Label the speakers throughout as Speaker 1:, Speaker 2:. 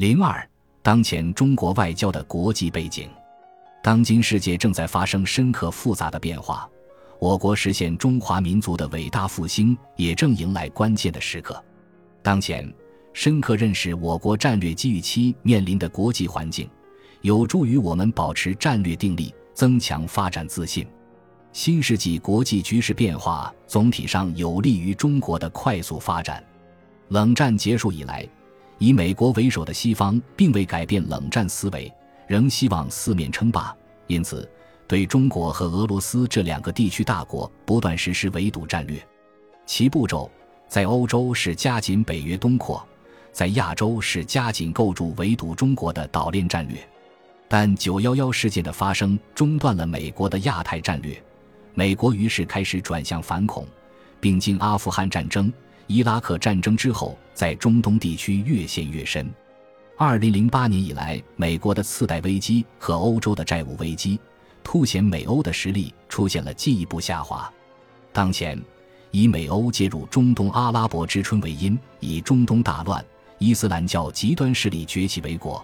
Speaker 1: 零二，当前中国外交的国际背景。当今世界正在发生深刻复杂的变化，我国实现中华民族的伟大复兴也正迎来关键的时刻。当前，深刻认识我国战略机遇期面临的国际环境，有助于我们保持战略定力，增强发展自信。新世纪国际局势变化总体上有利于中国的快速发展。冷战结束以来。以美国为首的西方并未改变冷战思维，仍希望四面称霸，因此对中国和俄罗斯这两个地区大国不断实施围堵战略。其步骤在欧洲是加紧北约东扩，在亚洲是加紧构筑围堵中国的岛链战略。但九幺幺事件的发生中断了美国的亚太战略，美国于是开始转向反恐，并经阿富汗战争。伊拉克战争之后，在中东地区越陷越深。二零零八年以来，美国的次贷危机和欧洲的债务危机，凸显美欧的实力出现了进一步下滑。当前，以美欧介入中东阿拉伯之春为因，以中东大乱、伊斯兰教极端势力崛起为果，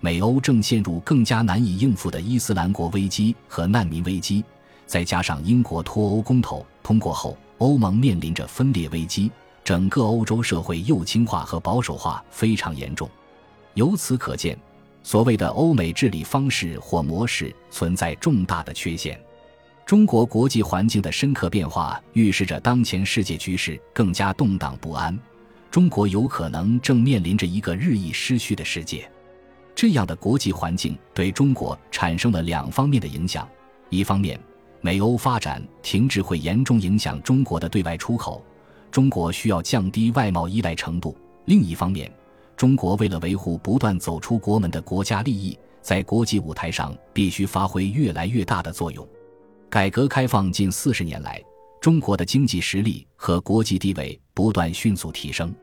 Speaker 1: 美欧正陷入更加难以应付的伊斯兰国危机和难民危机。再加上英国脱欧公投通过后，欧盟面临着分裂危机。整个欧洲社会右倾化和保守化非常严重，由此可见，所谓的欧美治理方式或模式存在重大的缺陷。中国国际环境的深刻变化预示着当前世界局势更加动荡不安，中国有可能正面临着一个日益失序的世界。这样的国际环境对中国产生了两方面的影响：一方面，美欧发展停滞会严重影响中国的对外出口。中国需要降低外贸依赖程度。另一方面，中国为了维护不断走出国门的国家利益，在国际舞台上必须发挥越来越大的作用。改革开放近四十年来，中国的经济实力和国际地位不断迅速提升。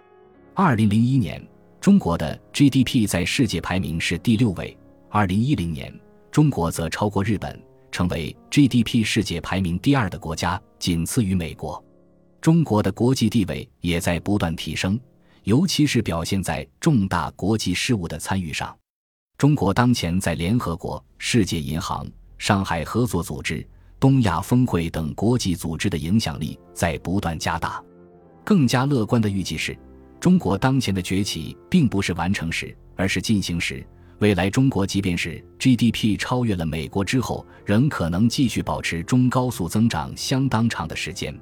Speaker 1: 二零零一年，中国的 GDP 在世界排名是第六位；二零一零年，中国则超过日本，成为 GDP 世界排名第二的国家，仅次于美国。中国的国际地位也在不断提升，尤其是表现在重大国际事务的参与上。中国当前在联合国、世界银行、上海合作组织、东亚峰会等国际组织的影响力在不断加大。更加乐观的预计是，中国当前的崛起并不是完成时，而是进行时。未来，中国即便是 GDP 超越了美国之后，仍可能继续保持中高速增长相当长的时间。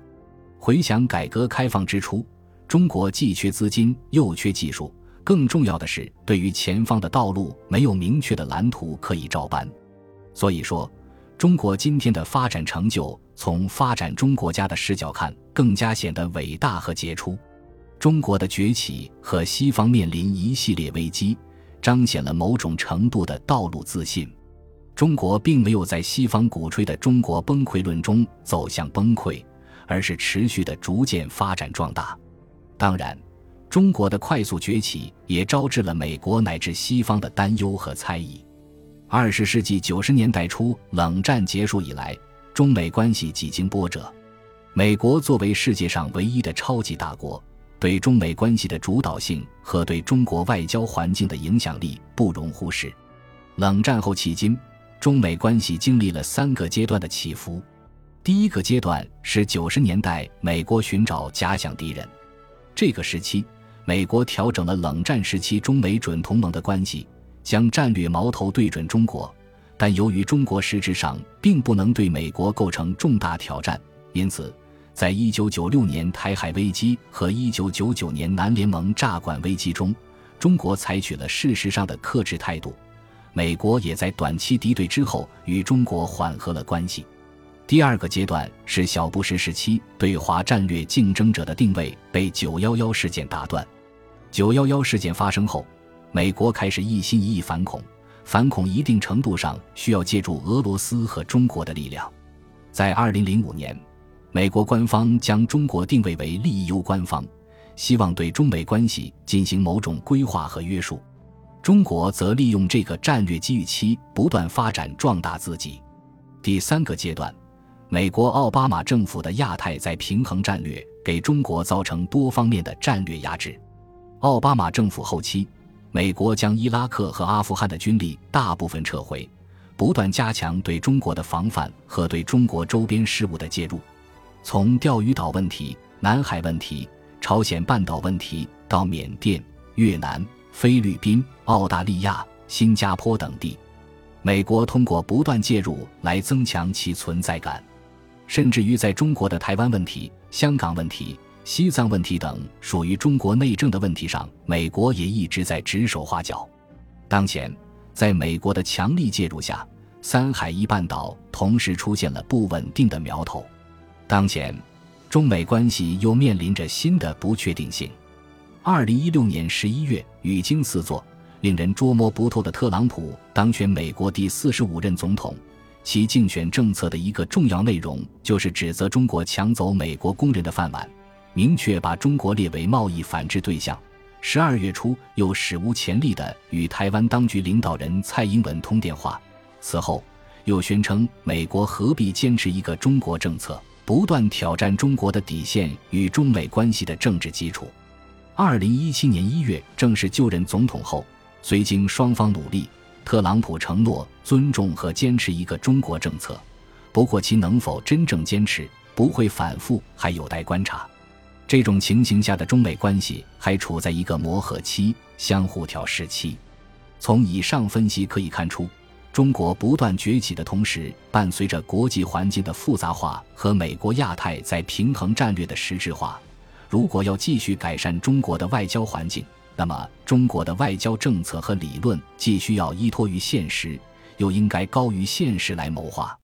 Speaker 1: 回想改革开放之初，中国既缺资金又缺技术，更重要的是，对于前方的道路没有明确的蓝图可以照搬。所以说，中国今天的发展成就，从发展中国家的视角看，更加显得伟大和杰出。中国的崛起和西方面临一系列危机，彰显了某种程度的道路自信。中国并没有在西方鼓吹的“中国崩溃论”中走向崩溃。而是持续的逐渐发展壮大。当然，中国的快速崛起也招致了美国乃至西方的担忧和猜疑。二十世纪九十年代初，冷战结束以来，中美关系几经波折。美国作为世界上唯一的超级大国，对中美关系的主导性和对中国外交环境的影响力不容忽视。冷战后迄今，中美关系经历了三个阶段的起伏。第一个阶段是九十年代，美国寻找假想敌人。这个时期，美国调整了冷战时期中美准同盟的关系，将战略矛头对准中国。但由于中国实质上并不能对美国构成重大挑战，因此，在一九九六年台海危机和一九九九年南联盟炸管危机中，中国采取了事实上的克制态度。美国也在短期敌对之后与中国缓和了关系。第二个阶段是小布什时期对华战略竞争者的定位被九幺幺事件打断。九幺幺事件发生后，美国开始一心一意反恐，反恐一定程度上需要借助俄罗斯和中国的力量。在二零零五年，美国官方将中国定位为利益攸关方，希望对中美关系进行某种规划和约束。中国则利用这个战略机遇期不断发展壮大自己。第三个阶段。美国奥巴马政府的亚太再平衡战略给中国造成多方面的战略压制。奥巴马政府后期，美国将伊拉克和阿富汗的军力大部分撤回，不断加强对中国的防范和对中国周边事务的介入。从钓鱼岛问题、南海问题、朝鲜半岛问题到缅甸、越南、菲律宾、澳大利亚、新加坡等地，美国通过不断介入来增强其存在感。甚至于在中国的台湾问题、香港问题、西藏问题等属于中国内政的问题上，美国也一直在指手画脚。当前，在美国的强力介入下，三海一半岛同时出现了不稳定的苗头。当前，中美关系又面临着新的不确定性。二零一六年十一月，语惊四座、令人捉摸不透的特朗普当选美国第四十五任总统。其竞选政策的一个重要内容就是指责中国抢走美国工人的饭碗，明确把中国列为贸易反制对象。十二月初又史无前例地与台湾当局领导人蔡英文通电话，此后又宣称美国何必坚持一个中国政策，不断挑战中国的底线与中美关系的政治基础。二零一七年一月正式就任总统后，虽经双方努力。特朗普承诺尊重和坚持一个中国政策，不过其能否真正坚持、不会反复，还有待观察。这种情形下的中美关系还处在一个磨合期、相互调试期。从以上分析可以看出，中国不断崛起的同时，伴随着国际环境的复杂化和美国亚太在平衡战略的实质化。如果要继续改善中国的外交环境，那么，中国的外交政策和理论既需要依托于现实，又应该高于现实来谋划。